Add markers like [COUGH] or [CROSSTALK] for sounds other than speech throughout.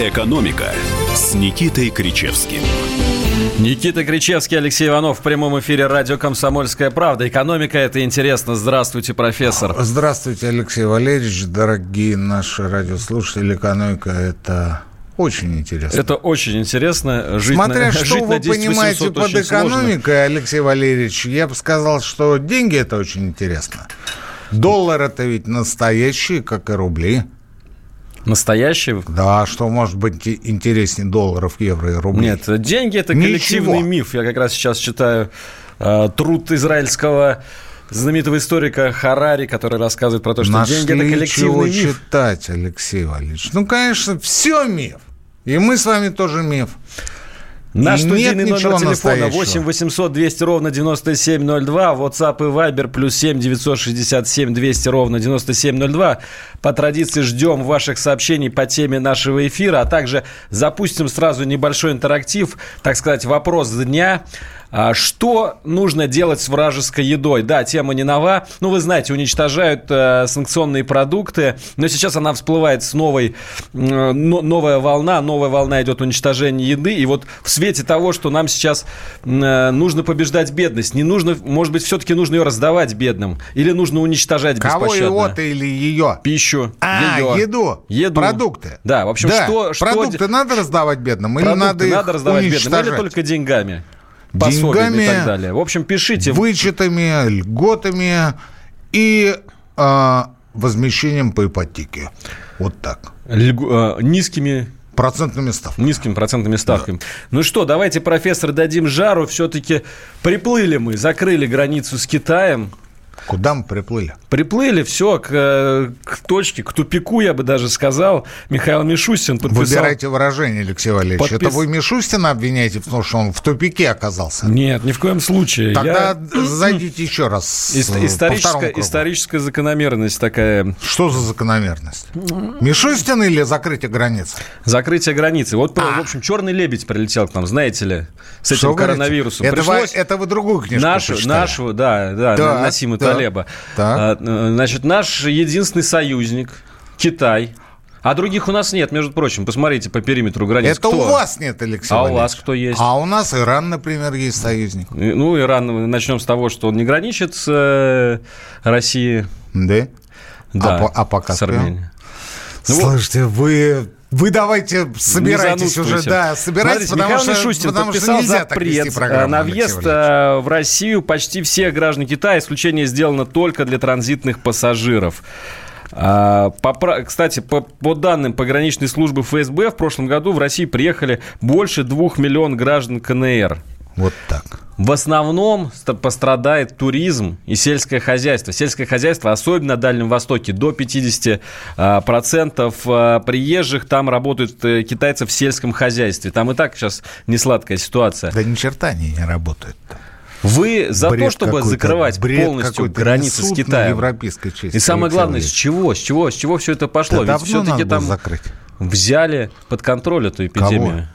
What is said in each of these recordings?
«Экономика» с Никитой Кричевским. Никита Кричевский, Алексей Иванов в прямом эфире радио «Комсомольская правда». Экономика – это интересно. Здравствуйте, профессор. Здравствуйте, Алексей Валерьевич, дорогие наши радиослушатели. Экономика – это очень интересно. Это очень интересно. Жить Смотря на, [LAUGHS] что жить вы 10 понимаете под экономикой, сложно. Алексей Валерьевич, я бы сказал, что деньги – это очень интересно. Доллар – это ведь настоящие, как и рубли. Настоящие? Да, что может быть интереснее долларов, евро и рублей? Нет, деньги – это коллективный Ничего. миф. Я как раз сейчас читаю э, труд израильского знаменитого историка Харари, который рассказывает про то, что Нашли деньги – это коллективный чего миф. читать, Алексей Валерьевич. Ну, конечно, все миф. И мы с вами тоже миф. Наш студийный номер телефона 8 800 200 ровно 9702, WhatsApp и Viber плюс 7 967 200 ровно 9702. По традиции ждем ваших сообщений по теме нашего эфира, а также запустим сразу небольшой интерактив, так сказать, вопрос дня. А что нужно делать с вражеской едой? Да, тема не нова. Ну, вы знаете, уничтожают э, санкционные продукты, но сейчас она всплывает с новой, э, новая волна, новая волна идет уничтожение еды. И вот в свете того, что нам сейчас э, нужно побеждать бедность, не нужно, может быть, все-таки нужно ее раздавать бедным, или нужно уничтожать Кого беспощадно? его-то или ее? Пищу. А, ее. еду. Еду. Продукты. Да, в общем, да. что... Продукты что... надо раздавать бедным или надо надо раздавать бедным, или только деньгами? Деньгами, и так далее. В общем, пишите. Вычетами, льготами и э, возмещением по ипотеке. Вот так. Льг... Э, низкими процентными ставками. Низкими процентными ставками. Да. Ну что, давайте, профессор, дадим жару. Все-таки приплыли мы, закрыли границу с Китаем. Куда мы приплыли? Приплыли, все, к, э, к точке, к тупику, я бы даже сказал. Михаил Мишустин подписал... Выбирайте выражение, Алексей Валерьевич. Подпис... Это вы Мишустина обвиняете, потому что он в тупике оказался? Нет, ни в коем случае. Тогда я... [CLEARS THROAT] зайдите еще раз Ист- историческая, историческая закономерность такая. Что за закономерность? Мишустин или закрытие границ? Закрытие границы. Вот, а. в общем, черный лебедь прилетел к нам, знаете ли, с этим Что коронавирусом. Это, Пришлось... вы, это вы другую книжку нашу, нашу, да, да, да Насима да. Талеба. Так. А, значит, наш единственный союзник, Китай, а других у нас нет, между прочим. Посмотрите по периметру границ. Это кто? у вас нет, Алексей А у вас кто есть? А у нас Иран, например, есть союзник. Ну, Иран, начнем с того, что он не граничит с э, Россией. Да? Да, а, а пока с Арменией. Ну, Слушайте, вы вы давайте собирайтесь уже, да, собирайтесь, Смотрите, потому, Михаил что, Мишустин потому что нельзя запрет так на въезд э, в Россию почти всех граждан Китая. Исключение сделано только для транзитных пассажиров. А, по, кстати, по, по данным пограничной службы ФСБ, в прошлом году в России приехали больше двух миллионов граждан КНР. Вот так. В основном пострадает туризм и сельское хозяйство. Сельское хозяйство, особенно на Дальнем Востоке, до 50% а, а, приезжих там работают э, китайцы в сельском хозяйстве. Там и так сейчас не сладкая ситуация. Да ни черта они не работают. Вы за бред то, чтобы закрывать полностью границы с Китаем? Европейской части, и самое главное, с чего? С чего? С чего все это пошло? Да Ведь все-таки там закрыть. взяли под контроль эту эпидемию. Кого?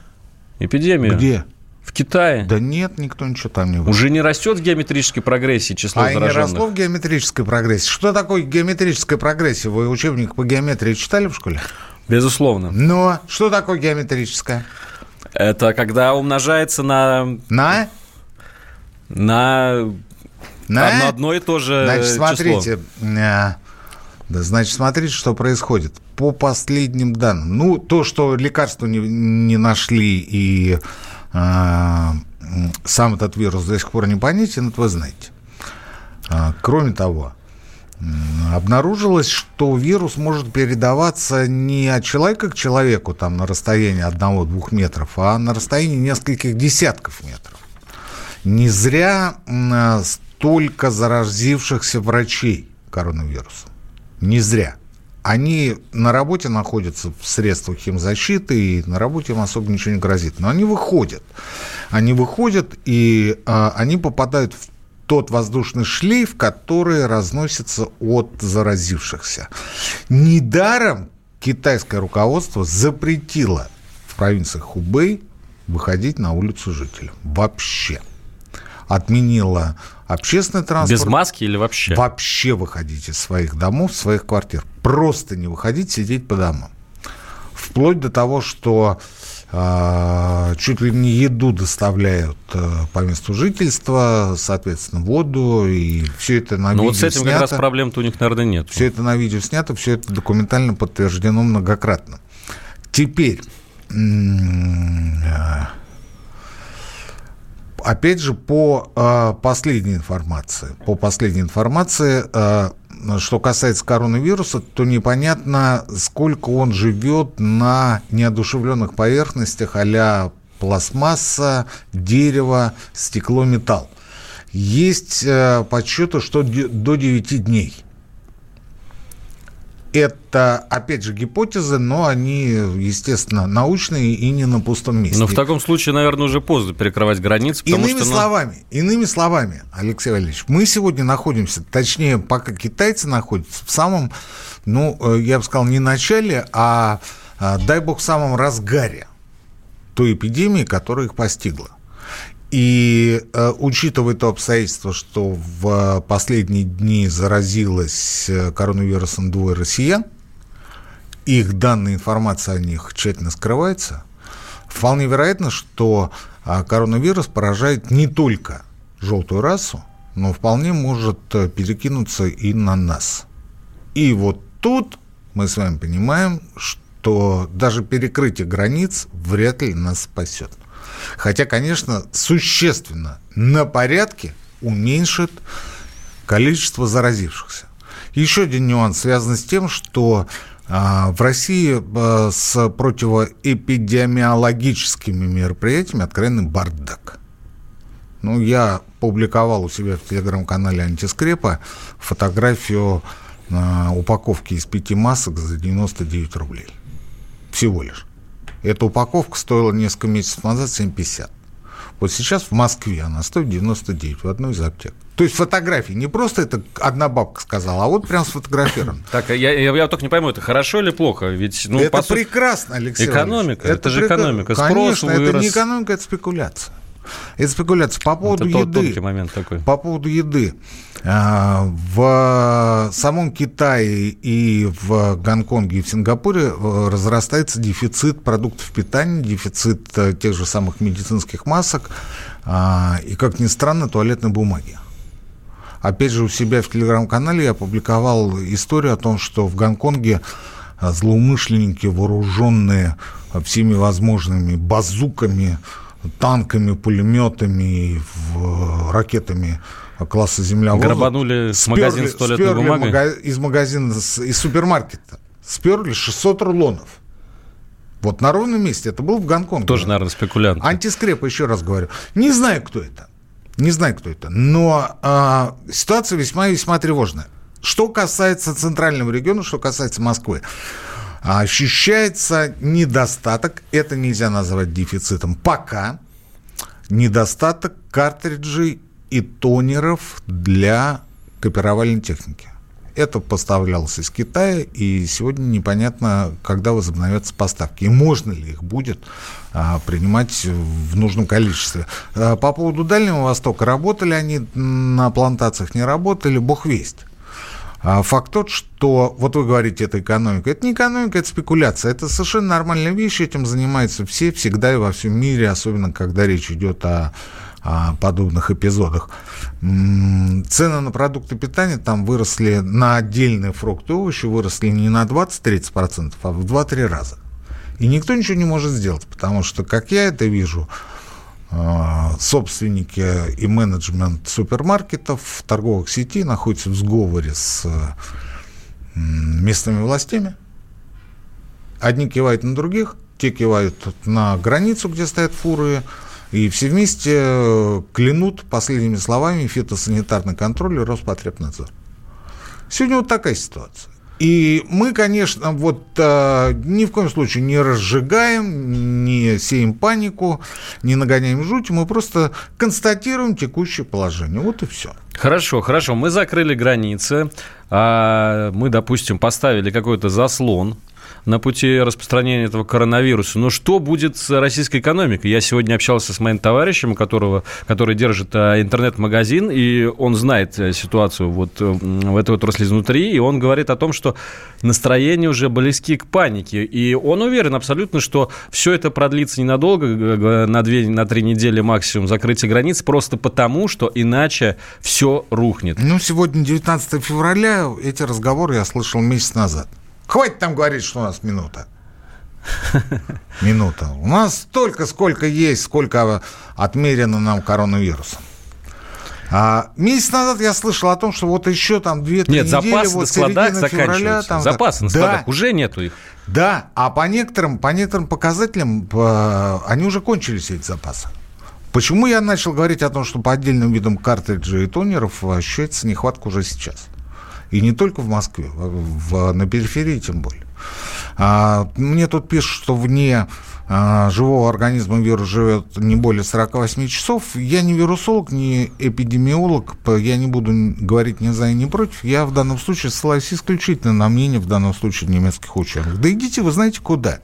Эпидемию. Где? В Китае? Да нет, никто ничего там не будет. Уже не растет в геометрической прогрессии число а зараженных? А не росло в геометрической прогрессии. Что такое геометрическая прогрессия? Вы учебник по геометрии читали в школе? Безусловно. Но что такое геометрическая? Это когда умножается на... На? На... На? одно и то же Значит, смотрите, число. Э, да, значит, смотрите, что происходит. По последним данным, ну, то, что лекарства не, не нашли и сам этот вирус до сих пор непонятен, это вы знаете. А, кроме того, обнаружилось, что вирус может передаваться не от человека к человеку там, на расстоянии одного-двух метров, а на расстоянии нескольких десятков метров. Не зря столько заразившихся врачей коронавирусом. Не зря они на работе находятся в средствах химзащиты, и на работе им особо ничего не грозит. Но они выходят. Они выходят, и а, они попадают в тот воздушный шлейф, который разносится от заразившихся. Недаром китайское руководство запретило в провинциях Хубэй выходить на улицу жителям. Вообще. Отменило общественный транспорт. Без маски или вообще? Вообще выходить из своих домов, своих квартир. Просто не выходить, сидеть по домам. Вплоть до того, что э, чуть ли не еду доставляют э, по месту жительства, соответственно, воду, и все это на Но видео вот с этим снято. как раз проблем-то у них, наверное, нет. Все это на видео снято, все это документально подтверждено многократно. Теперь, опять же, по э, последней информации, по последней информации, э, что касается коронавируса, то непонятно, сколько он живет на неодушевленных поверхностях а пластмасса, дерево, стекло, металл. Есть э, подсчеты, что до 9 дней – это, опять же, гипотезы, но они, естественно, научные и не на пустом месте. Но в таком случае, наверное, уже поздно перекрывать границы. Иными что, ну... словами, иными словами, Алексей Валерьевич, мы сегодня находимся, точнее, пока китайцы находятся в самом, ну, э, я бы сказал, не начале, а, а дай бог, в самом разгаре той эпидемии, которая их постигла. И э, учитывая то обстоятельство, что в последние дни заразилась э, коронавирусом двое россиян, их данные, информация о них тщательно скрывается, вполне вероятно, что э, коронавирус поражает не только желтую расу, но вполне может э, перекинуться и на нас. И вот тут мы с вами понимаем, что даже перекрытие границ вряд ли нас спасет. Хотя, конечно, существенно на порядке уменьшит количество заразившихся. Еще один нюанс связан с тем, что а, в России а, с противоэпидемиологическими мероприятиями откровенный бардак. Ну, я публиковал у себя в телеграм-канале «Антискрепа» фотографию а, упаковки из пяти масок за 99 рублей. Всего лишь. Эта упаковка стоила несколько месяцев назад 7,50. Вот сейчас в Москве она стоит 99 в одной из аптек. То есть фотографии. Не просто это одна бабка сказала, а вот прям сфотографировано. [COUGHS] Так, я, я, я только не пойму, это хорошо или плохо? Ведь, ну, это прекрасно, Алексей Экономика, это, это же экономика. Конечно, это не экономика, это спекуляция. Это спекуляция. По поводу это еды. момент такой. По поводу еды. А, в самом Китае и в Гонконге и в Сингапуре э, разрастается дефицит продуктов питания, дефицит э, тех же самых медицинских масок а, и, как ни странно, туалетной бумаги. Опять же, у себя в телеграм-канале я опубликовал историю о том, что в Гонконге э, злоумышленники, вооруженные всеми возможными базуками, танками, пулеметами, ракетами класса земля Грабанули с магазина с туалетной бумагой? Мага, из магазина, из супермаркета. Сперли 600 рулонов. Вот на ровном месте. Это был в Гонконге. Тоже, наверное, спекулянт. Антискрепа, еще раз говорю. Не знаю, кто это. Не знаю, кто это. Но а, ситуация весьма-весьма тревожная. Что касается центрального региона, что касается Москвы. Ощущается недостаток, это нельзя назвать дефицитом, пока недостаток картриджей и тонеров для копировальной техники. Это поставлялось из Китая, и сегодня непонятно, когда возобновятся поставки, и можно ли их будет а, принимать в нужном количестве. А, по поводу Дальнего Востока, работали они на плантациях, не работали, бог весть. А факт тот, что, вот вы говорите, это экономика. Это не экономика, это спекуляция. Это совершенно нормальная вещь, этим занимаются все, всегда и во всем мире, особенно когда речь идет о, о подобных эпизодах. Цены на продукты питания там выросли на отдельные фрукты и овощи, выросли не на 20-30%, а в 2-3 раза. И никто ничего не может сделать, потому что, как я это вижу, собственники и менеджмент супермаркетов, торговых сетей находятся в сговоре с местными властями. Одни кивают на других, те кивают на границу, где стоят фуры, и все вместе клянут последними словами фитосанитарный контроль и Роспотребнадзор. Сегодня вот такая ситуация. И мы, конечно, вот э, ни в коем случае не разжигаем, не сеем панику, не нагоняем жуть, мы просто констатируем текущее положение. Вот и все. Хорошо, хорошо. Мы закрыли границы, а мы, допустим, поставили какой-то заслон на пути распространения этого коронавируса. Но что будет с российской экономикой? Я сегодня общался с моим товарищем, которого, который держит а, интернет-магазин, и он знает э, ситуацию вот э, в этой отрасли изнутри, и он говорит о том, что настроения уже близки к панике. И он уверен абсолютно, что все это продлится ненадолго, на две, на три недели максимум закрытие границ, просто потому, что иначе все рухнет. Ну, сегодня 19 февраля, эти разговоры я слышал месяц назад. Хватит там говорить, что у нас минута. Минута. У нас столько, сколько есть, сколько отмерено нам коронавирусом. А месяц назад я слышал о том, что вот еще там 2-3 недели... Нет, запасы вот на складах февраля, там, запасы на складах, да, уже нету их. Да, а по некоторым, по некоторым показателям по, они уже кончились, эти запасы. Почему я начал говорить о том, что по отдельным видам картриджей и тонеров ощущается нехватка уже сейчас? И не только в Москве, в, на периферии тем более. А, мне тут пишут, что вне а, живого организма вирус живет не более 48 часов. Я не вирусолог, не эпидемиолог, я не буду говорить ни за и ни против. Я в данном случае ссылаюсь исключительно на мнение, в данном случае, немецких ученых. Да идите вы знаете куда.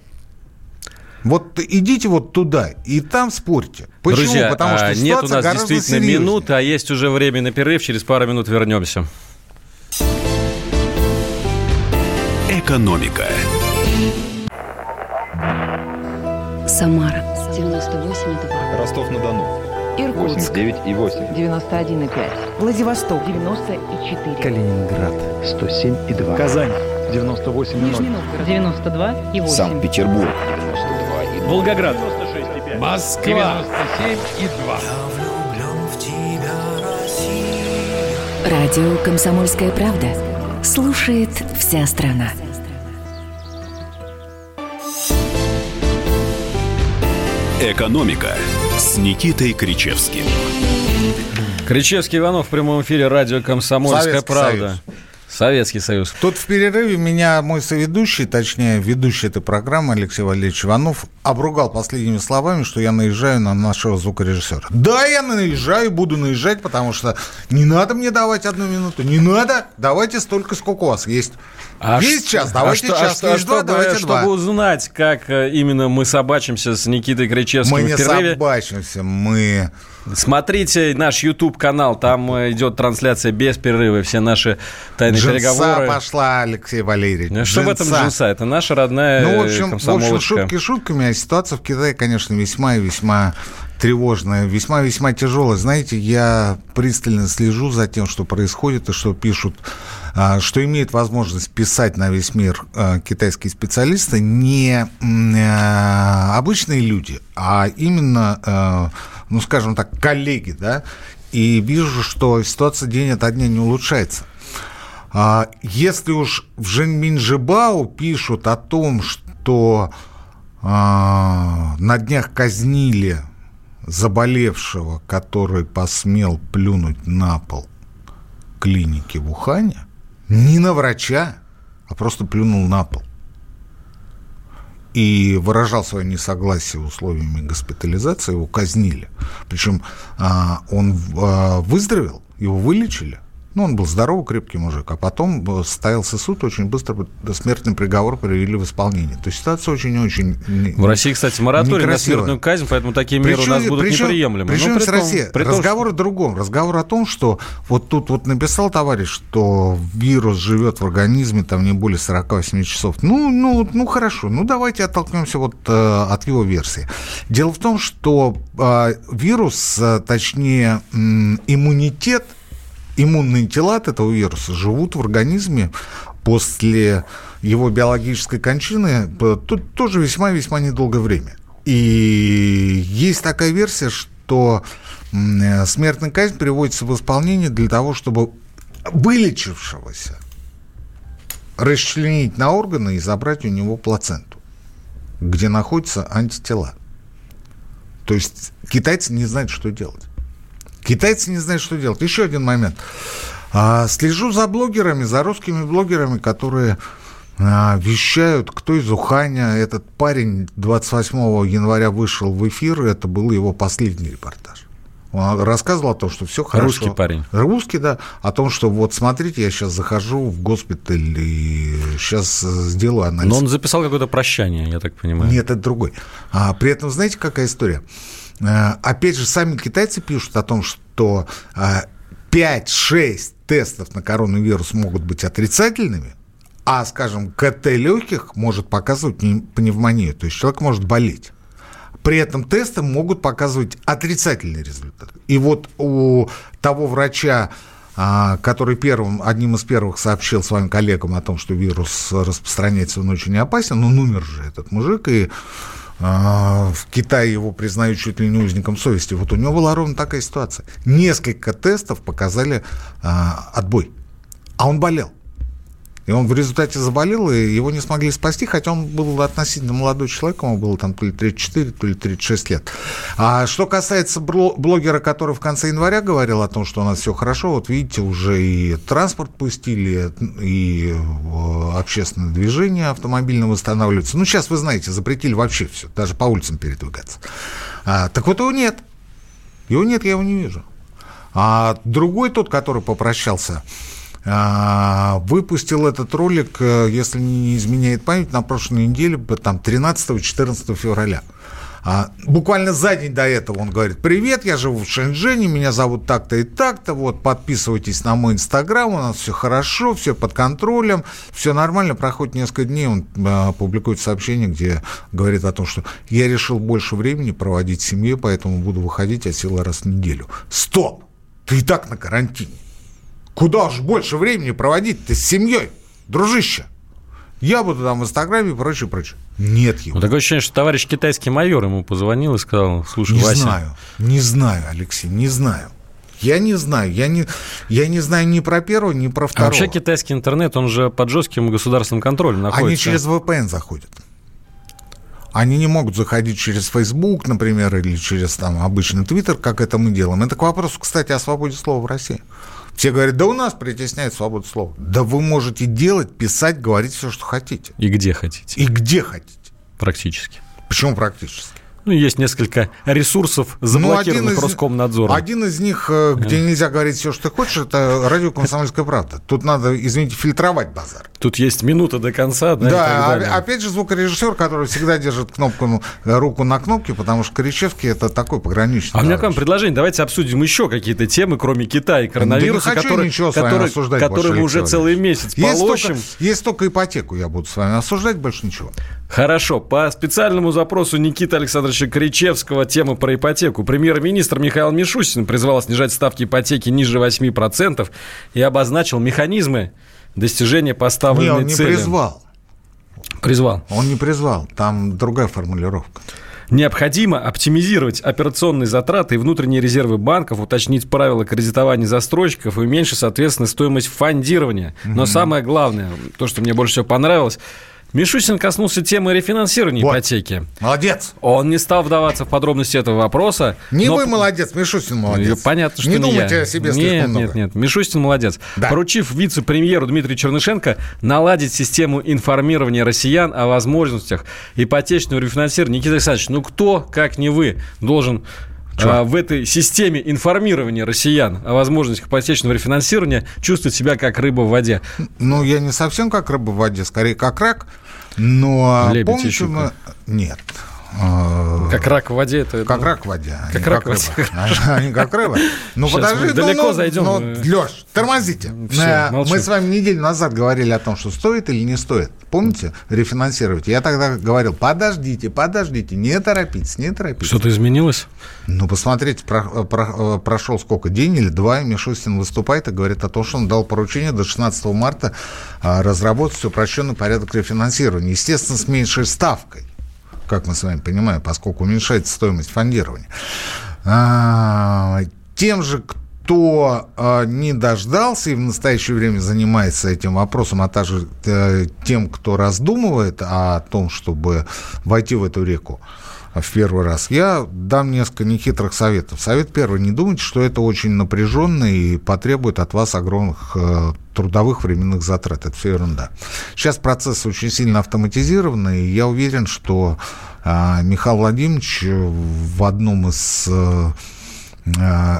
Вот идите вот туда и там спорьте. Почему? Друзья, Потому что а, нет у нас действительно серьезнее. минуты, а есть уже время на перерыв. Через пару минут вернемся. Экономика. Самара 98,2. Ростов-на-Дону. Иркутск. 89,8. 91,5. Владивосток. 94. Калининград. 107,2. Казань. 98,0. Нижний Новгород. 92,8. Санкт-Петербург. 92,2. Волгоград. 96,5. Москва. 97,2. Радио «Комсомольская правда». Слушает вся страна. «Экономика» с Никитой Кричевским. Кричевский Иванов в прямом эфире радио «Комсомольская Советский правда». Союз. Советский Союз. Тут в перерыве меня мой соведущий, точнее, ведущий этой программы Алексей Валерьевич Иванов обругал последними словами, что я наезжаю на нашего звукорежиссера. Да, я наезжаю, буду наезжать, потому что не надо мне давать одну минуту, не надо, давайте столько, сколько у вас есть. А есть час, а давайте а час, что, есть а два, чтобы, давайте чтобы два. узнать, как э, именно мы собачимся с Никитой Кричевским Мы не собачимся, мы... Смотрите наш YouTube-канал, там э, идет трансляция без перерыва, все наши тайные джинса переговоры. пошла, Алексей Валерьевич. Ну, что в этом джинса? Это наша родная Ну, в общем, в общем шутки шутками, а ситуация в Китае, конечно, весьма и весьма тревожная, весьма-весьма тяжелая. Знаете, я пристально слежу за тем, что происходит и что пишут что имеет возможность писать на весь мир а, китайские специалисты, не а, обычные люди, а именно, ну, скажем так, коллеги, да, и вижу, что ситуация день ото дня не улучшается. Если уж в Женьминжибао пишут о том, что на днях казнили заболевшего, который посмел плюнуть на пол клиники в Ухане, не на врача, а просто плюнул на пол. И выражал свое несогласие условиями госпитализации, его казнили. Причем а, он а, выздоровел, его вылечили – ну, он был здоровый, крепкий мужик. А потом э, состоялся суд, очень быстро смертный приговор привели в исполнение. То есть ситуация очень-очень В России, кстати, мораторий на смертную казнь, поэтому такие меры причем, у нас будут причем, неприемлемы. Причем при Россия. При Разговор том, что... о другом. Разговор о том, что вот тут вот написал товарищ, что вирус живет в организме там не более 48 часов. Ну, ну, ну хорошо, ну давайте оттолкнемся вот э, от его версии. Дело в том, что э, вирус, э, точнее э, иммунитет – иммунные тела от этого вируса живут в организме после его биологической кончины тут тоже весьма-весьма недолгое время. И есть такая версия, что смертная казнь приводится в исполнение для того, чтобы вылечившегося расчленить на органы и забрать у него плаценту, где находятся антитела. То есть китайцы не знают, что делать. Китайцы не знают, что делать. Еще один момент. А, слежу за блогерами, за русскими блогерами, которые а, вещают, кто из Уханя. Этот парень 28 января вышел в эфир, и это был его последний репортаж. Он рассказывал о том, что все хорошо. Русский парень. Русский, да. О том, что вот смотрите, я сейчас захожу в госпиталь и сейчас сделаю анализ. Но он записал какое-то прощание, я так понимаю. Нет, это другой. А, при этом, знаете, какая история? А, опять же, сами китайцы пишут о том, что а, 5-6 тестов на коронавирус могут быть отрицательными, а, скажем, КТ легких может показывать пневмонию, то есть человек может болеть. При этом тесты могут показывать отрицательный результат. И вот у того врача, а, который первым, одним из первых сообщил своим коллегам о том, что вирус распространяется, он очень опасен, он умер же, этот мужик, и в Китае его признают чуть ли не узником совести. Вот у него была ровно такая ситуация. Несколько тестов показали а, отбой, а он болел. И он в результате заболел, и его не смогли спасти, хотя он был относительно молодой человек, ему было там то ли 34, то ли 36 лет. А что касается блогера, который в конце января говорил о том, что у нас все хорошо, вот видите, уже и транспорт пустили, и э, общественное движение автомобильное восстанавливается. Ну, сейчас, вы знаете, запретили вообще все, даже по улицам передвигаться. А, так вот его нет. Его нет, я его не вижу. А другой тот, который попрощался выпустил этот ролик, э, если не изменяет память, на прошлой неделе, там 13-14 февраля. А, буквально за день до этого он говорит, привет, я живу в Шэньчжэне, меня зовут так-то и так-то, вот, подписывайтесь на мой инстаграм, у нас все хорошо, все под контролем, все нормально, проходит несколько дней, он а, публикует сообщение, где говорит о том, что я решил больше времени проводить в семье, поэтому буду выходить от силы раз в неделю. Стоп! Ты и так на карантине. Куда уж больше времени проводить-то с семьей, дружище? Я буду там в Инстаграме и прочее, прочее. Нет его. Ну, такое ощущение, что товарищ китайский майор ему позвонил и сказал, слушай, не Вася... знаю, не знаю, Алексей, не знаю. Я не знаю. Я не, я не знаю ни про первого, ни про второго. А вообще китайский интернет, он же под жестким государственным контролем находится. Они через VPN заходят. Они не могут заходить через Facebook, например, или через там, обычный Twitter, как это мы делаем. Это к вопросу, кстати, о свободе слова в России. Все говорят, да у нас притесняет свободу слова. Да вы можете делать, писать, говорить все, что хотите. И где хотите. И где хотите. Практически. Почему практически? Ну, есть несколько ресурсов, ну, заблокированных ну, Роскомнадзором. Один из них, э, где нельзя говорить все, что ты хочешь, это радио «Комсомольская правда». Тут надо, извините, фильтровать базар. Тут есть минута до конца, да, Да, а, опять же звукорежиссер, который всегда держит кнопку, ну, руку на кнопке, потому что Коричевский – это такой пограничный. А у меня к вам предложение. Давайте обсудим еще какие-то темы, кроме Китая и коронавируса, да которые, которые, которые мы уже целый месяц есть полощем. Только, есть только ипотеку я буду с вами осуждать, больше ничего. Хорошо. По специальному запросу Никиты Александровича Кричевского тема про ипотеку. Премьер-министр Михаил Мишустин призвал снижать ставки ипотеки ниже 8% и обозначил механизмы достижения поставленной Не, он не цели. призвал. Призвал. Он не призвал. Там другая формулировка. Необходимо оптимизировать операционные затраты и внутренние резервы банков, уточнить правила кредитования застройщиков и уменьшить, соответственно, стоимость фондирования. Но самое главное, то, что мне больше всего понравилось – Мишустин коснулся темы рефинансирования вот. ипотеки. Молодец. Он не стал вдаваться в подробности этого вопроса. Не но... вы молодец, Мишустин молодец. Понятно, что не, не думайте я. о себе Нет, много. нет, нет. Мишустин молодец. Да. Поручив вице-премьеру Дмитрию Чернышенко наладить систему информирования россиян о возможностях ипотечного рефинансирования. Никита Александрович, ну кто, как не вы, должен а, в этой системе информирования россиян о возможностях ипотечного рефинансирования чувствовать себя как рыба в воде? Ну, я не совсем как рыба в воде, скорее как рак. Но Лебедь помните, мы... Нет. А, как рак в воде. Это... Как рак в воде. А как рак в воде. [LAUGHS] Они как рыба. Ну, подожди, ну, далеко ну, зайдем. Ну, Леш, тормозите. Все, мы с вами неделю назад говорили о том, что стоит или не стоит. Помните, рефинансировать? Я тогда говорил, подождите, подождите, не торопитесь, не торопитесь. Что-то изменилось? Ну, посмотрите, про, про, прошел сколько, день или два, и Мишустин выступает и говорит о том, что он дал поручение до 16 марта а, разработать упрощенный порядок рефинансирования. Естественно, с меньшей ставкой как мы с вами понимаем, поскольку уменьшается стоимость фондирования. А, тем же, кто а, не дождался и в настоящее время занимается этим вопросом, а также э, тем, кто раздумывает о том, чтобы войти в эту реку, в первый раз. Я дам несколько нехитрых советов. Совет первый. Не думайте, что это очень напряженно и потребует от вас огромных э, трудовых временных затрат. Это все ерунда. Сейчас процесс очень сильно автоматизированный, и я уверен, что э, Михаил Владимирович в одном из Э,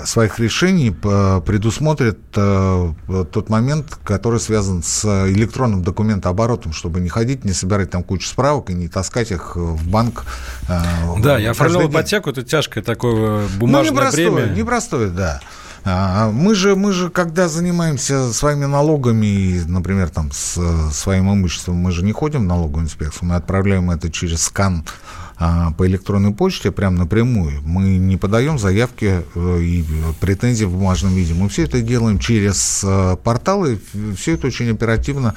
своих решений предусмотрит э, тот момент, который связан с электронным документооборотом, чтобы не ходить, не собирать там кучу справок и не таскать их в банк. Э, да, я оформлял ипотеку, это тяжкое такое бумажное ну, непростое, бремя. Непростое, да. А, мы же, мы же, когда занимаемся своими налогами, например, там, с своим имуществом, мы же не ходим в налоговую инспекцию, мы отправляем это через скан а, по электронной почте прямо напрямую. Мы не подаем заявки э, и претензии в бумажном виде. Мы все это делаем через э, порталы, все это очень оперативно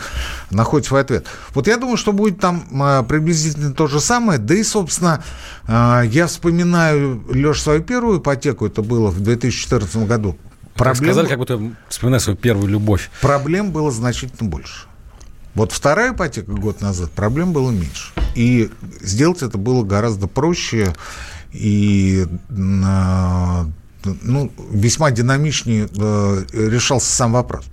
находит свой ответ. Вот я думаю, что будет там э, приблизительно то же самое. Да и, собственно, я вспоминаю, Леш, свою первую ипотеку, это было в 2014 году. Проблем... Сказали, как будто вспоминаю свою первую любовь. Проблем было значительно больше. Вот вторая ипотека год назад проблем было меньше. И сделать это было гораздо проще и ну, весьма динамичнее э, решался сам вопрос.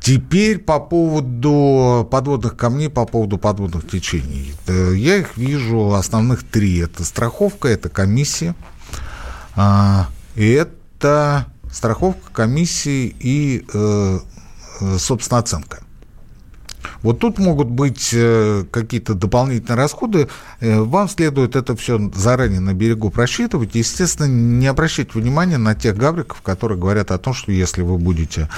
Теперь по поводу подводных камней, по поводу подводных течений. Э, я их вижу основных три. Это страховка, это комиссия, а, это страховка, комиссии и, э, собственно, оценка. Вот тут могут быть э, какие-то дополнительные расходы. Э, вам следует это все заранее на берегу просчитывать. Естественно, не обращать внимания на тех гавриков, которые говорят о том, что если вы будете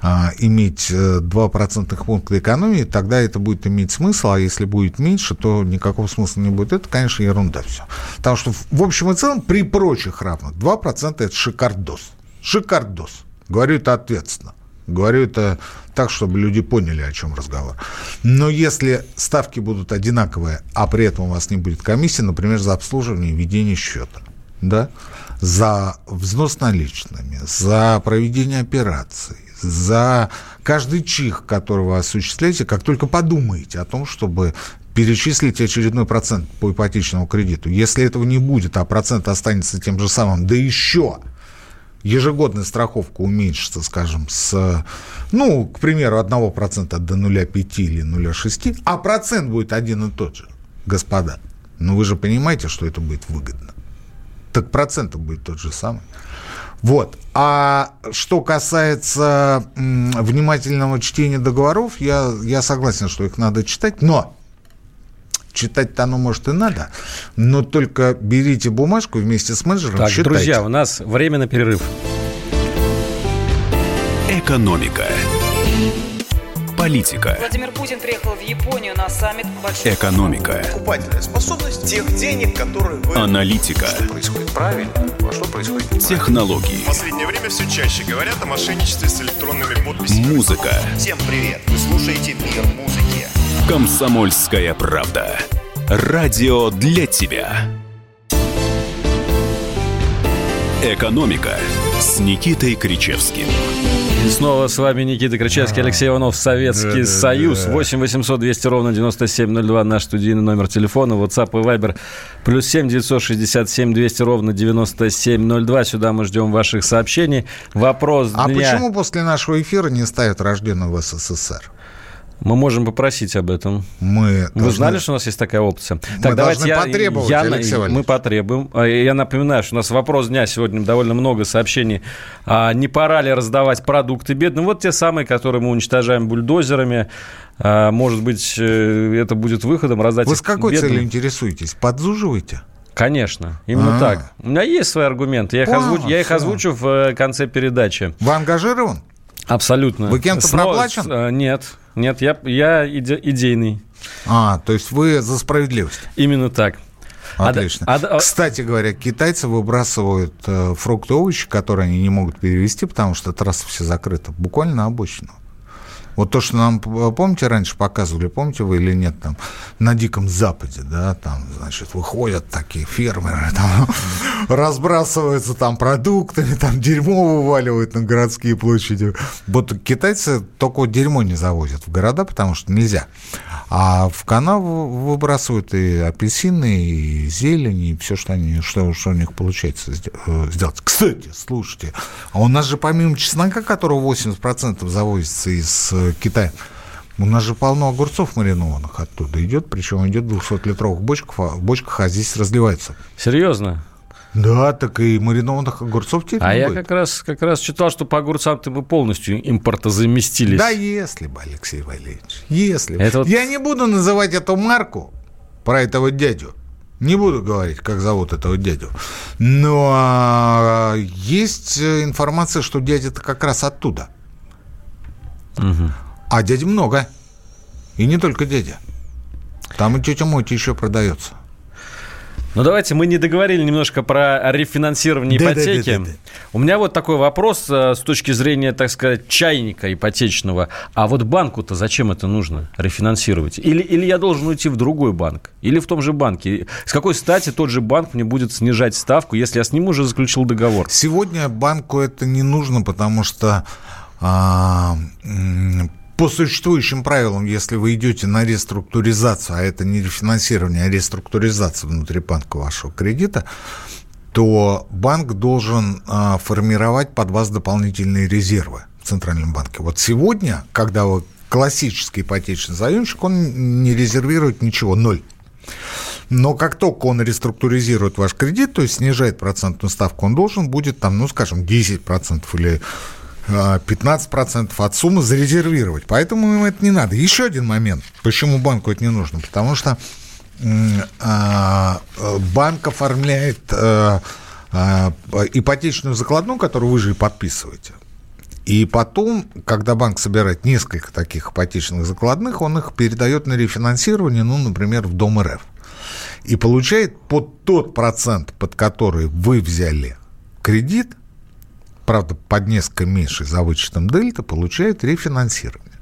а, иметь 2 э, процентных пункта экономии, тогда это будет иметь смысл, а если будет меньше, то никакого смысла не будет. Это, конечно, ерунда все. Потому что в общем и целом при прочих равных 2% это шикардос. Шикардос. Говорю это ответственно. Говорю это так, чтобы люди поняли, о чем разговор. Но если ставки будут одинаковые, а при этом у вас не будет комиссии, например, за обслуживание и ведение счета, да, за взнос наличными, за проведение операций, за каждый чих, который вы осуществляете, как только подумаете о том, чтобы перечислить очередной процент по ипотечному кредиту. Если этого не будет, а процент останется тем же самым, да еще ежегодная страховка уменьшится, скажем, с, ну, к примеру, 1% до 0,5 или 0,6, а процент будет один и тот же, господа. Ну, вы же понимаете, что это будет выгодно. Так процент будет тот же самый. Вот. А что касается внимательного чтения договоров, я, я согласен, что их надо читать, но Читать-то оно, может, и надо, но только берите бумажку вместе с менеджером, Так, считайте. друзья, у нас время на перерыв. Экономика. Политика. Владимир Путин приехал в Японию на саммит большой... Экономика. Покупательная способность тех денег, которые вы... Аналитика. Что происходит правильно, а что происходит неправильно. Технологии. В последнее время все чаще говорят о мошенничестве с электронными подписями. Музыка. Всем привет! Вы слушаете «Мир музыки». Комсомольская правда. Радио для тебя. Экономика с Никитой Кричевским. Снова с вами Никита Кричевский, Алексей Иванов, Советский да, Союз. Да. 8 800 200 ровно 9702 наш студийный номер телефона. WhatsApp и Viber плюс 7 967 200 ровно 9702. Сюда мы ждем ваших сообщений. Вопрос А почему после нашего эфира не ставят рожденного в СССР? Мы можем попросить об этом. Мы Вы должны... знали, что у нас есть такая опция? Мы так, давайте я, потребовать, я, Алексей Мы потребуем. А, я напоминаю, что у нас вопрос дня сегодня довольно много сообщений. А не пора ли раздавать продукты бедным? Вот те самые, которые мы уничтожаем бульдозерами. А, может быть, э, это будет выходом раздать Вы с какой бедным? целью интересуетесь? Подзуживаете? Конечно, именно А-а-а. так. У меня есть свои аргументы. Я, их, озвуч... я их озвучу в э, конце передачи. Вы ангажирован? Абсолютно. Вы кем-то Снова... проплачен? Э, нет, нет, я, я иде, идейный. А, то есть вы за справедливость? Именно так. Отлично. А, а, Кстати говоря, китайцы выбрасывают э, фрукты и овощи, которые они не могут перевести, потому что трасса все закрыта, буквально на обочину. Вот то, что нам, помните, раньше показывали, помните вы или нет, там, на Диком Западе, да, там, значит, выходят такие фермеры, [LAUGHS] там, разбрасываются там продуктами, там дерьмо вываливают на городские площади. Вот китайцы только дерьмо не завозят в города, потому что нельзя. А в канаву выбрасывают и апельсины, и зелень, и все, что, они, что, что у них получается э, сделать. Кстати, слушайте, а у нас же помимо чеснока, которого 80% завозится из э, Китая, у нас же полно огурцов маринованных оттуда идет, причем идет в 200-литровых бочках, а, бочках, а здесь разливается. Серьезно? Да, так и маринованных огурцов теперь А я будет. как раз, как раз читал, что по огурцам-то мы полностью импортозаместились. Да если бы, Алексей Валерьевич, если бы. Вот- Я не буду называть эту марку про этого дядю. Не буду говорить, как зовут этого дядю. Но а, есть э, информация, что дядя-то как раз оттуда. А дяди много. И не только дядя. Там и тетя Мотя еще продается. Ну давайте мы не договорили немножко про рефинансирование Да, да, ипотеки. да, да, да. У меня вот такой вопрос э, с точки зрения, так сказать, чайника ипотечного. А вот банку-то зачем это нужно рефинансировать? Или, или я должен уйти в другой банк? Или в том же банке? С какой стати тот же банк мне будет снижать ставку, если я с ним уже заключил договор? Сегодня банку это не нужно, потому что а, по существующим правилам, если вы идете на реструктуризацию, а это не рефинансирование, а реструктуризация внутри банка вашего кредита, то банк должен а, формировать под вас дополнительные резервы в Центральном банке. Вот сегодня, когда вы классический ипотечный заемщик, он не резервирует ничего, ноль. Но как только он реструктуризирует ваш кредит, то есть снижает процентную ставку, он должен будет там, ну, скажем, 10% или 15% от суммы зарезервировать. Поэтому им это не надо. Еще один момент, почему банку это не нужно. Потому что а, банк оформляет э, э, ипотечную закладную, которую вы же и подписываете. И потом, когда банк собирает несколько таких ипотечных закладных, он их передает на рефинансирование, ну, например, в Дом РФ. И получает под тот процент, под который вы взяли кредит, правда, под несколько меньше за вычетом дельта, получает рефинансирование.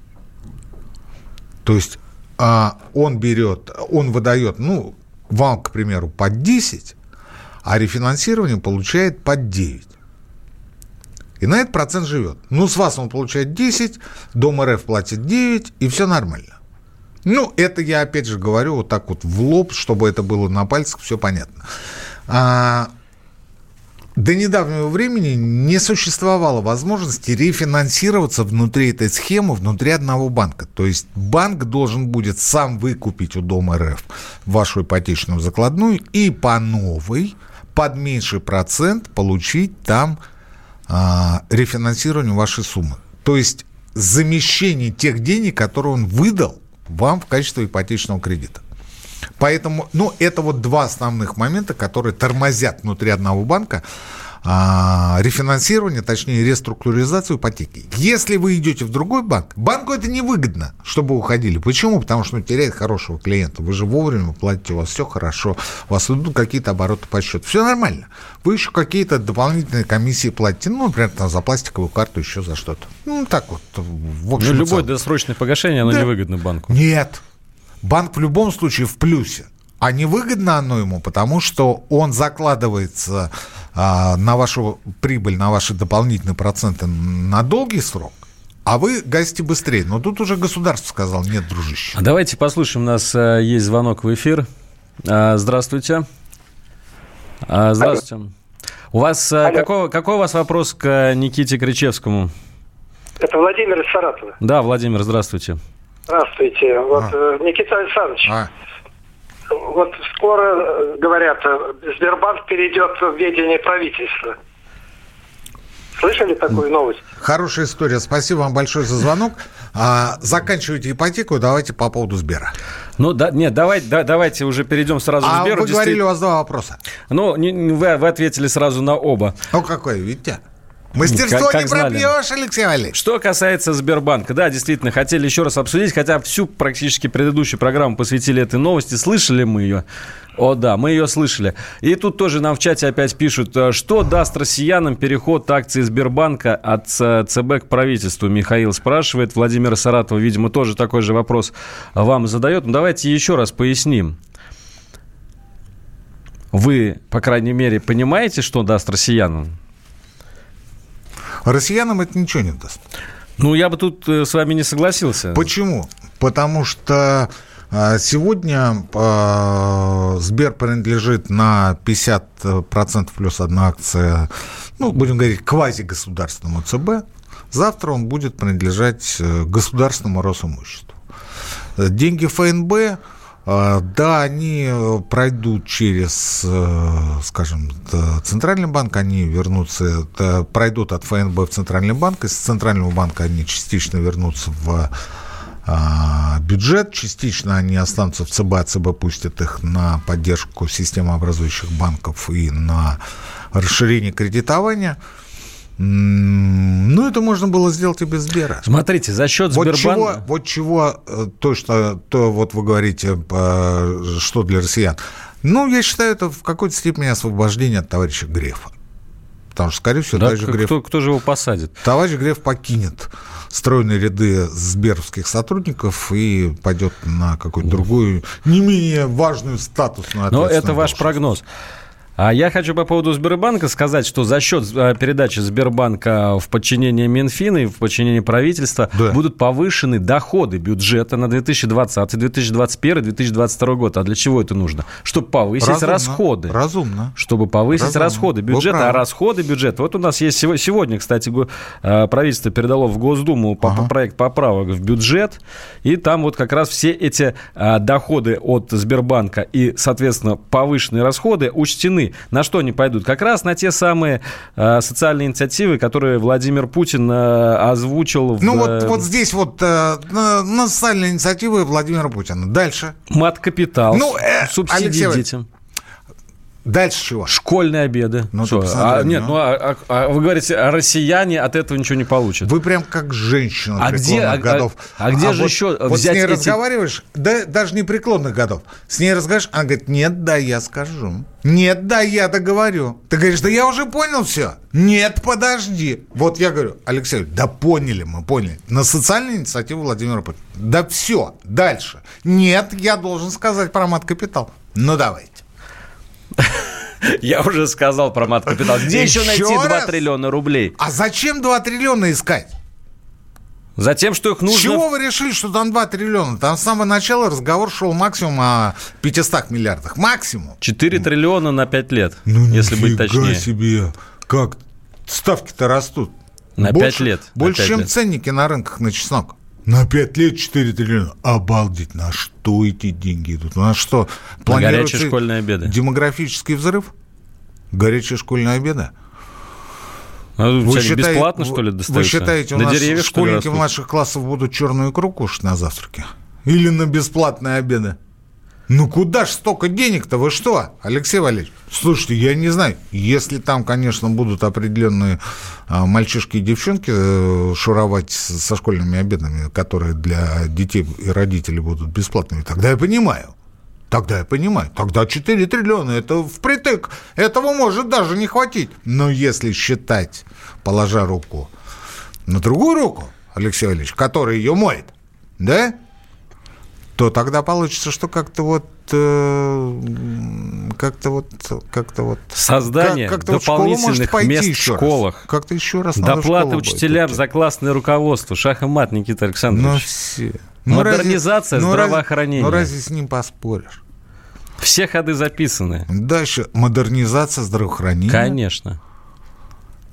То есть а, он берет, он выдает, ну, вам, к примеру, под 10, а рефинансирование получает под 9. И на этот процент живет. Ну, с вас он получает 10, Дом РФ платит 9, и все нормально. Ну, это я опять же говорю вот так вот в лоб, чтобы это было на пальцах, все понятно. А, до недавнего времени не существовало возможности рефинансироваться внутри этой схемы, внутри одного банка. То есть банк должен будет сам выкупить у Дома РФ вашу ипотечную закладную и по новой, под меньший процент получить там а, рефинансирование вашей суммы. То есть замещение тех денег, которые он выдал вам в качестве ипотечного кредита. Поэтому, ну, это вот два основных момента, которые тормозят внутри одного банка а, рефинансирование, точнее, реструктуризацию ипотеки. Если вы идете в другой банк, банку это невыгодно, чтобы уходили. Почему? Потому что ну, теряет хорошего клиента. Вы же вовремя платите, у вас все хорошо, у вас идут какие-то обороты по счету. Все нормально. Вы еще какие-то дополнительные комиссии платите, ну, например, там, за пластиковую карту, еще за что-то. Ну, так вот, в общем Ну, и любое целом. досрочное погашение, оно Да. невыгодно банку. Нет. Банк в любом случае в плюсе. А невыгодно оно ему, потому что он закладывается а, на вашу прибыль, на ваши дополнительные проценты на долгий срок, а вы гасите быстрее. Но тут уже государство сказал, нет, дружище. А Давайте послушаем, у нас э, есть звонок в эфир. А, Здравствуйте. А, Здравствуйте. У вас э, какой, какой у вас вопрос к э, Никите Кричевскому? Это Владимир из Саратова. Да, Владимир, здравствуйте. Здравствуйте. Вот, э, Никита Александрович, А, вот скоро, э, говорят, э, Сбербанк перейдет в ведение правительства. Слышали такую новость? хорошая история. Спасибо вам большое за звонок. А, заканчивайте ипотеку, давайте по поводу Сбера. Ну, да, нет, давай, да, давайте уже перейдем сразу к А Сберу. вы говорили, у вас два вопроса. Ну, не- не- вы, вы ответили сразу на оба. Ну, какое, видите? Мастерство Как- как не знали. пропьешь, Алексей Валерьевич. Что касается Сбербанка, да, действительно, хотели еще раз обсудить, хотя всю практически предыдущую программу посвятили этой новости. Слышали мы ее? О, да, мы ее слышали. И тут тоже нам в чате опять пишут, э, что даст россиянам переход акций Сбербанка от э, ЦБ к правительству. Михаил спрашивает. Владимир Саратов, видимо, тоже такой же вопрос вам задает. Ну, давайте еще раз поясним. Вы, по крайней мере, понимаете, что даст россиянам? Россиянам это ничего не даст. Ну, я бы тут э, с вами не согласился. Почему? Потому что а, сегодня а, Сбер принадлежит на 50% плюс одна акция, ну, будем говорить, квазигосударственному ЦБ. Завтра он будет принадлежать э, государственному Росимуществу. Деньги ФНБ да, они пройдут через, э, скажем, Центральный банк, они вернутся, пройдут от ФНБ в Центральный банк, из Центрального банка они частично вернутся в а, бюджет, частично они останутся в ЦБ, а ЦБ пустят их на поддержку системообразующих банков и на расширение кредитования – ну, это можно было сделать и без Сбера. Смотрите, за счет вот Сбербанка... Чего, вот чего, э, то, что то вот вы говорите, что для россиян. Ну, я считаю, это в какой-то степени освобождение от товарища Грефа. Потому что, скорее всего, да, товарищ Греф... Кто, кто же его посадит? Товарищ Греф покинет стройные ряды сберовских сотрудников и пойдет на какую-то другую, не менее важную статусную Но это ваш прогноз. А я хочу по поводу Сбербанка сказать, что за счет э, передачи Сбербанка в подчинение Минфина и в подчинение правительства да. будут повышены доходы бюджета на 2020, 2021, 2022 год. А для чего это нужно? Чтобы повысить Разумно. расходы. Разумно. Чтобы повысить Разумно. расходы бюджета. А расходы бюджета... Вот у нас есть сегодня, кстати, э, правительство передало в Госдуму ага. проект поправок в бюджет. И там вот как раз все эти э, доходы от Сбербанка и, соответственно, повышенные расходы учтены на что они пойдут? Как раз на те самые э, социальные инициативы, которые Владимир Путин э, озвучил. В, ну вот, вот здесь вот э, на, на социальные инициативы Владимира Путина. Дальше. Мат-капитал. Ну, э, субсидии Алексей, детям. Дальше чего? Школьные обеды. Ну, Что? А, нет, ну, а, а, а вы говорите, а россияне от этого ничего не получат. Вы прям как женщина а где, а, годов. А, а где а же вот, еще вот взять с ней эти... разговариваешь, да, даже не преклонных годов. С ней разговариваешь, она говорит, нет, да, я скажу. Нет, да, я договорю. Ты говоришь, да я уже понял все. Нет, подожди. Вот я говорю, Алексей, да поняли мы, поняли. На социальную инициативу Владимира Путина. Да все, дальше. Нет, я должен сказать про мат-капитал. Ну, давайте. Я уже сказал про мат-капитал. Где еще, еще найти 2 триллиона рублей? А зачем 2 триллиона искать? Затем, что их нужно... С чего вы решили, что там 2 триллиона? Там с самого начала разговор шел максимум о 500 миллиардах. Максимум. 4 триллиона на 5 лет, ну, если быть точнее. себе. Как ставки-то растут. На больше, 5 лет. Больше, 5 чем лет. ценники на рынках на чеснок. На 5 лет 4 триллиона. Обалдеть, на что эти деньги идут? На что? На горячие школьные обеды. Демографический взрыв? Горячие школьные обеды? А вы считаете, бесплатно, что ли, достаются? Вы считаете, у на нас деревьях, школьники младших классов будут черную икру кушать на завтраке? Или на бесплатные обеды? Ну куда ж столько денег-то? Вы что, Алексей Валерьевич? Слушайте, я не знаю. Если там, конечно, будут определенные а, мальчишки и девчонки э, шуровать со школьными обедами, которые для детей и родителей будут бесплатными, тогда я понимаю. Тогда я понимаю. Тогда 4 триллиона, это впритык. Этого может даже не хватить. Но если считать, положа руку на другую руку, Алексей Валерьевич, который ее моет, да, то тогда получится, что как-то вот э, как-то вот как-то вот создание как, дополнительных вот мест в школах, как-то еще раз доплаты учителям за классное руководство, шах и мат, Никита Александрович. Ну все. Ну, Модернизация разве, здравоохранения. Ну разве с ним поспоришь? Все ходы записаны. Дальше модернизация здравоохранения. Конечно.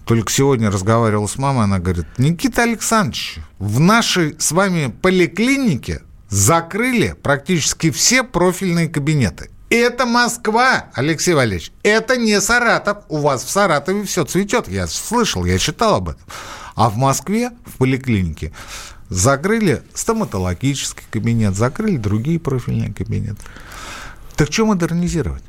Только сегодня разговаривал с мамой, она говорит, Никита Александрович, в нашей с вами поликлинике закрыли практически все профильные кабинеты. Это Москва, Алексей Валерьевич. Это не Саратов. У вас в Саратове все цветет. Я слышал, я читал об этом. А в Москве, в поликлинике, закрыли стоматологический кабинет, закрыли другие профильные кабинеты. Так что модернизировать?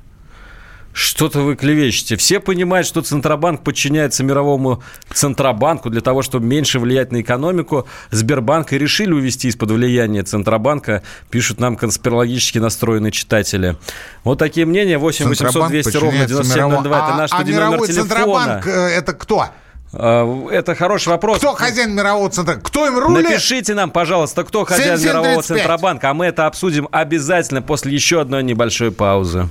Что-то вы клевещете. Все понимают, что Центробанк подчиняется мировому Центробанку для того, чтобы меньше влиять на экономику. Сбербанк и решили увести из-под влияния Центробанка, пишут нам конспирологически настроенные читатели. Вот такие мнения. 8 800 200 ровно 9702. Это наш а, а номер телефона. Центробанк э, это кто? А, это хороший вопрос. Кто хозяин мирового Центробанка? Кто им рулит? Напишите нам, пожалуйста, кто хозяин мирового Центробанка, а мы это обсудим обязательно после еще одной небольшой паузы.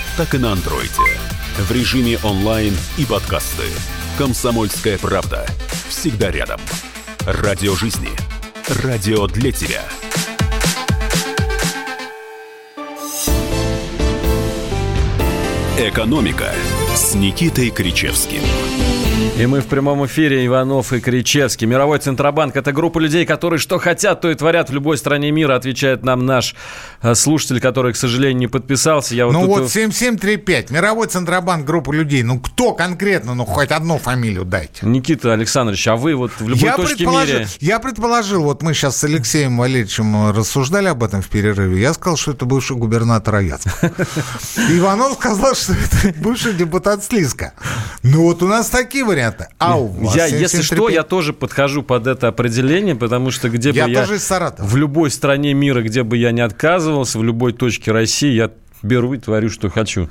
так и на Android. В режиме онлайн и подкасты. «Комсомольская правда». Всегда рядом. Радио жизни. Радио для тебя. «Экономика» с Никитой Кричевским. И мы в прямом эфире Иванов и Кричевский. Мировой Центробанк – это группа людей, которые что хотят, то и творят в любой стране мира, отвечает нам наш э, слушатель, который, к сожалению, не подписался. Я вот ну вот 7735, Мировой Центробанк – группа людей. Ну кто конкретно, ну хоть одну фамилию дайте. Никита Александрович, а вы вот в любой я точке мира... Я предположил, вот мы сейчас с Алексеем Валерьевичем рассуждали об этом в перерыве, я сказал, что это бывший губернатор Аяцка. [LAUGHS] Иванов сказал, что это бывший депутат Слизка. Ну вот у нас такие варианты. А у вас я, Если что, я тоже подхожу под это определение, потому что где я бы я... В любой стране мира, где бы я не отказывался, в любой точке России, я беру и творю, что хочу.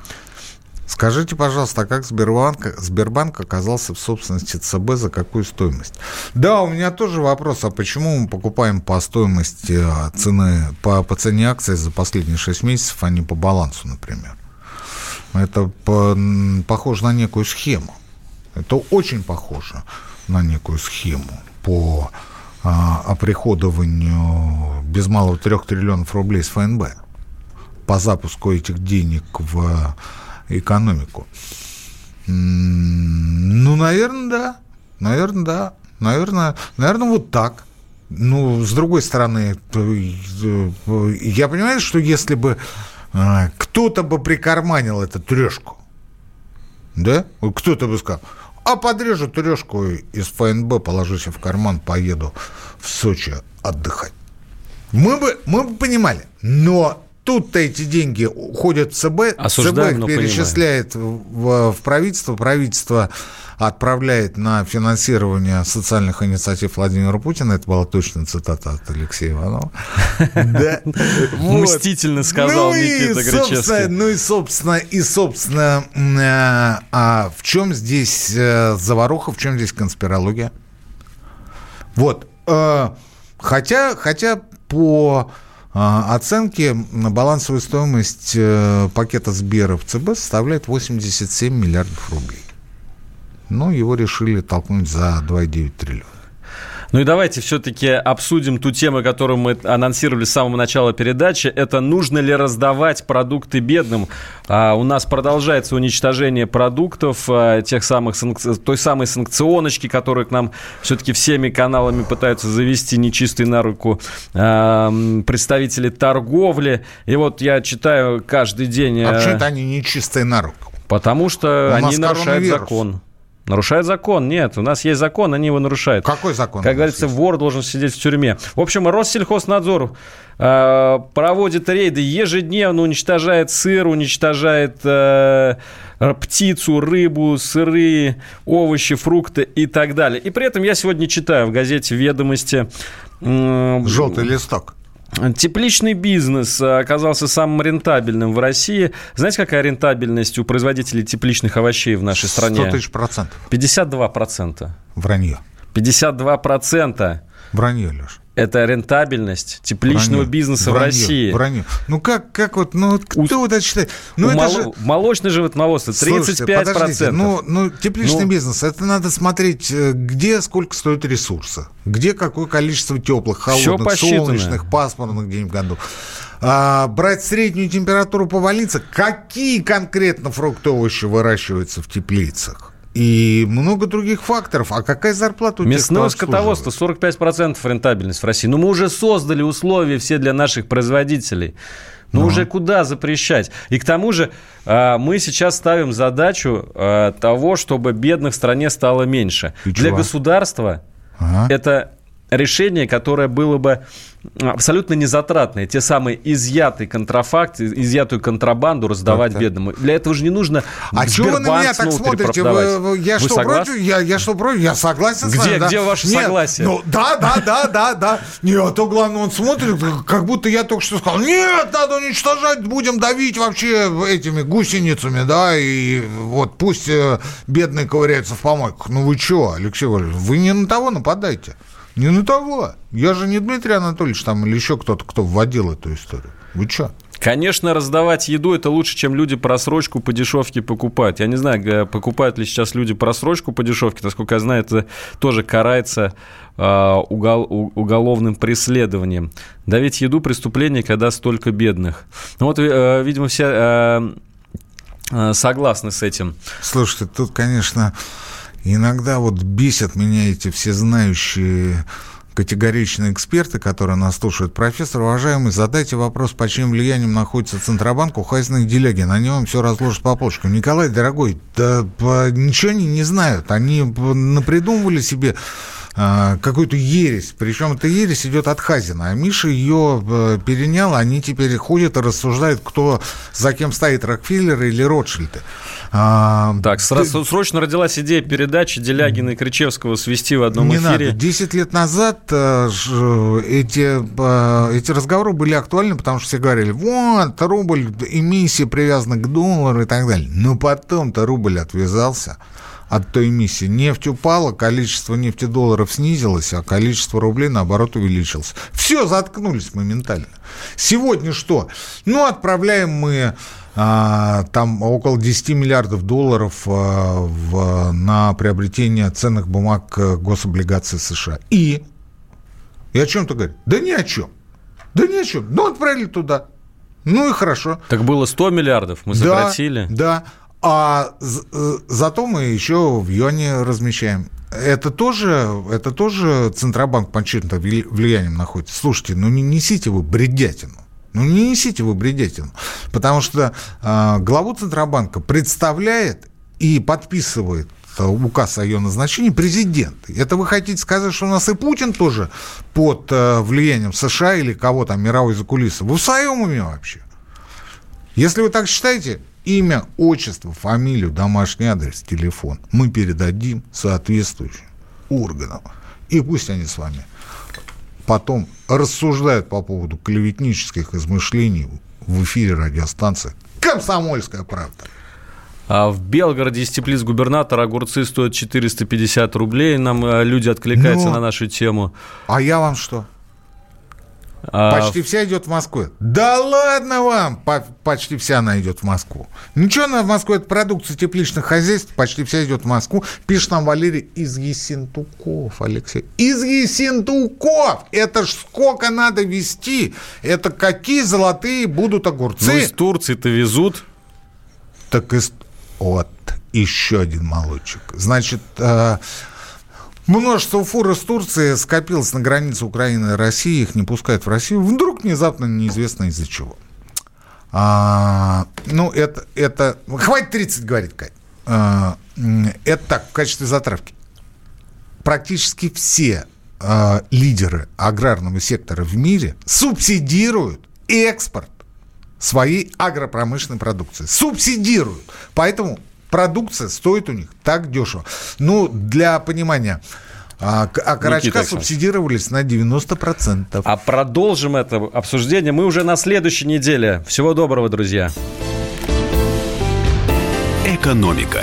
Скажите, пожалуйста, а как Сбербанк, Сбербанк оказался в собственности ЦБ, за какую стоимость? Да, у меня тоже вопрос, а почему мы покупаем по стоимости а, цены, по, по цене акций за последние 6 месяцев, а не по балансу, например? Это по, похоже на некую схему. Это очень похоже на некую схему по а, оприходованию без малого трех триллионов рублей с ФНБ по запуску этих денег в экономику. Ну, наверное, да. Наверное, да. Наверное, наверное, вот так. Ну, с другой стороны, я понимаю, что если бы а, кто-то бы прикарманил эту трешку, да, кто-то бы сказал, а подрежу трешку из ФНБ, положу себе в карман, поеду в Сочи отдыхать. Мы бы, мы бы понимали, но тут-то эти деньги уходят в ЦБ, Осуждаем, ЦБ их перечисляет в, в правительство, правительство отправляет на финансирование социальных инициатив Владимира Путина. Это была точно цитата от Алексея Иванова. [LAUGHS] Мстительно сказал ну Никита Гречевский. Ну и, собственно, и, собственно, э, а в чем здесь э, заваруха, в чем здесь конспирология? Вот. Э, хотя, хотя по оценке балансовая стоимость пакета Сбера в ЦБ составляет 87 миллиардов рублей но его решили толкнуть за 2,9 триллиона. Ну и давайте все-таки обсудим ту тему, которую мы анонсировали с самого начала передачи. Это нужно ли раздавать продукты бедным? А, у нас продолжается уничтожение продуктов, а, тех самых, той самой санкционочки, которую к нам все-таки всеми каналами пытаются завести нечистые на руку а, представители торговли. И вот я читаю каждый день... А это они нечистые на руку? Потому что у они нарушают закон. Нарушают закон? Нет, у нас есть закон, они его нарушают. Какой закон? Как говорится, есть? вор должен сидеть в тюрьме. В общем, Россельхознадзор э, проводит рейды ежедневно, уничтожает сыр, уничтожает э, птицу, рыбу, сыры, овощи, фрукты и так далее. И при этом я сегодня читаю в газете «Ведомости». Желтый листок. Тепличный бизнес э, оказался самым рентабельным в России. Знаете, какая рентабельность у производителей тепличных овощей в нашей стране? 100 тысяч процентов. 52 процента. Вранье. 52 процента. Вранье, Леш это рентабельность тепличного вранье, бизнеса вранье, в России. Вранье. Ну как, как вот, ну кто у, вот это считает? Ну это мол, же... Молочное животноводство 35%. Слушайте, ну, ну тепличный ну, бизнес, это надо смотреть, э, где сколько стоят ресурсы, где какое количество теплых, холодных, солнечных, пасмурных в году. А, брать среднюю температуру по больнице, какие конкретно фрукты овощи выращиваются в теплицах? И много других факторов. А какая зарплата у Мясное тех, скотоводство 45% рентабельность в России. Но ну, мы уже создали условия все для наших производителей. Ну, уже куда запрещать? И к тому же а, мы сейчас ставим задачу а, того, чтобы бедных в стране стало меньше. И Для чего? государства ага. это решение, которое было бы абсолютно незатратные, те самые изъятый контрафакт, изъятую контрабанду раздавать так, бедным. Для этого же не нужно А чего вы на меня так смотрите? Вы, я, вы что, согласны? против? Я, я что против? Я согласен где, с вами. Где да? ваше Нет, согласие? Ну, да, да, да, да, да. Нет, а то главное, он смотрит, как будто я только что сказал, нет, надо уничтожать, будем давить вообще этими гусеницами, да, и вот пусть э, бедные ковыряются в помойках. Ну вы что, Алексей Валерьевич, вы не на того нападаете. Не на того. Я же не Дмитрий Анатольевич там или еще кто-то, кто вводил эту историю. Вы что? Конечно, раздавать еду это лучше, чем люди просрочку по дешевке покупать. Я не знаю, покупают ли сейчас люди просрочку по дешевке. Насколько я знаю, это тоже карается э, угол, уголовным преследованием. Давить еду преступление, когда столько бедных. Ну вот, э, видимо, все э, э, согласны с этим. Слушайте, тут, конечно, иногда вот бесят меня эти все знающие категоричные эксперты, которые нас слушают. Профессор, уважаемый, задайте вопрос, по чьим влиянием находится Центробанк у Хайзена и Делягина. Они вам все разложат по полочкам. Николай, дорогой, да, ничего они не знают. Они напридумывали себе какую-то ересь. Причем эта ересь идет от Хазина. А Миша ее э, перенял. Они теперь ходят и рассуждают, кто за кем стоит, Рокфеллер или Ротшильды. А, так, сразу, ты... срочно родилась идея передачи Делягина и Кричевского свести в одном не эфире. Надо. Десять лет назад э, эти, э, эти разговоры были актуальны, потому что все говорили, вот, рубль, эмиссия привязана к доллару и так далее. Но потом-то рубль отвязался от той эмиссии. Нефть упала, количество нефтедолларов снизилось, а количество рублей, наоборот, увеличилось. Все, заткнулись моментально. Сегодня что? Ну, отправляем мы а, там около 10 миллиардов долларов а, в, на приобретение ценных бумаг э, гособлигаций США. И? И о чем ты говоришь? Да ни о чем. Да ни о чем. Ну, отправили туда. Ну и хорошо. Так было 100 миллиардов, мы сократили. Да, да. А э, зато мы еще в юане размещаем. Это тоже, это тоже Центробанк под влиянием находится. Слушайте, ну не несите вы бредятину. Ну не несите вы бредятину. Потому что э, главу Центробанка представляет и подписывает указ о ее назначении президент. Это вы хотите сказать, что у нас и Путин тоже под э, влиянием США или кого там, мировой закулисы? Вы в своем уме вообще? Если вы так считаете, имя, отчество, фамилию, домашний адрес, телефон мы передадим соответствующим органам. И пусть они с вами потом рассуждают по поводу клеветнических измышлений в эфире радиостанции «Комсомольская правда». А в Белгороде из теплиц губернатора огурцы стоят 450 рублей. Нам э, люди откликаются ну, на нашу тему. А я вам что? А... Почти вся идет в Москву. Да ладно вам! Почти вся она идет в Москву. Ничего, она в Москву, это продукция тепличных хозяйств, почти вся идет в Москву. Пишет нам Валерий из Есентуков, Алексей. Из Есентуков! Это ж сколько надо везти? Это какие золотые будут огурцы? Ну, из Турции-то везут. Так из... Вот, еще один молочек. Значит, э, Множество фур из Турции скопилось на границе Украины и России, их не пускают в Россию. Вдруг внезапно неизвестно из-за чего. А, ну, это, это... Хватит 30, говорит Кать. А, это так, в качестве затравки. Практически все а, лидеры аграрного сектора в мире субсидируют экспорт своей агропромышленной продукции. Субсидируют. Поэтому продукция стоит у них так дешево. Ну, для понимания, а, а карачка субсидировались на 90%. А продолжим это обсуждение мы уже на следующей неделе. Всего доброго, друзья. Экономика.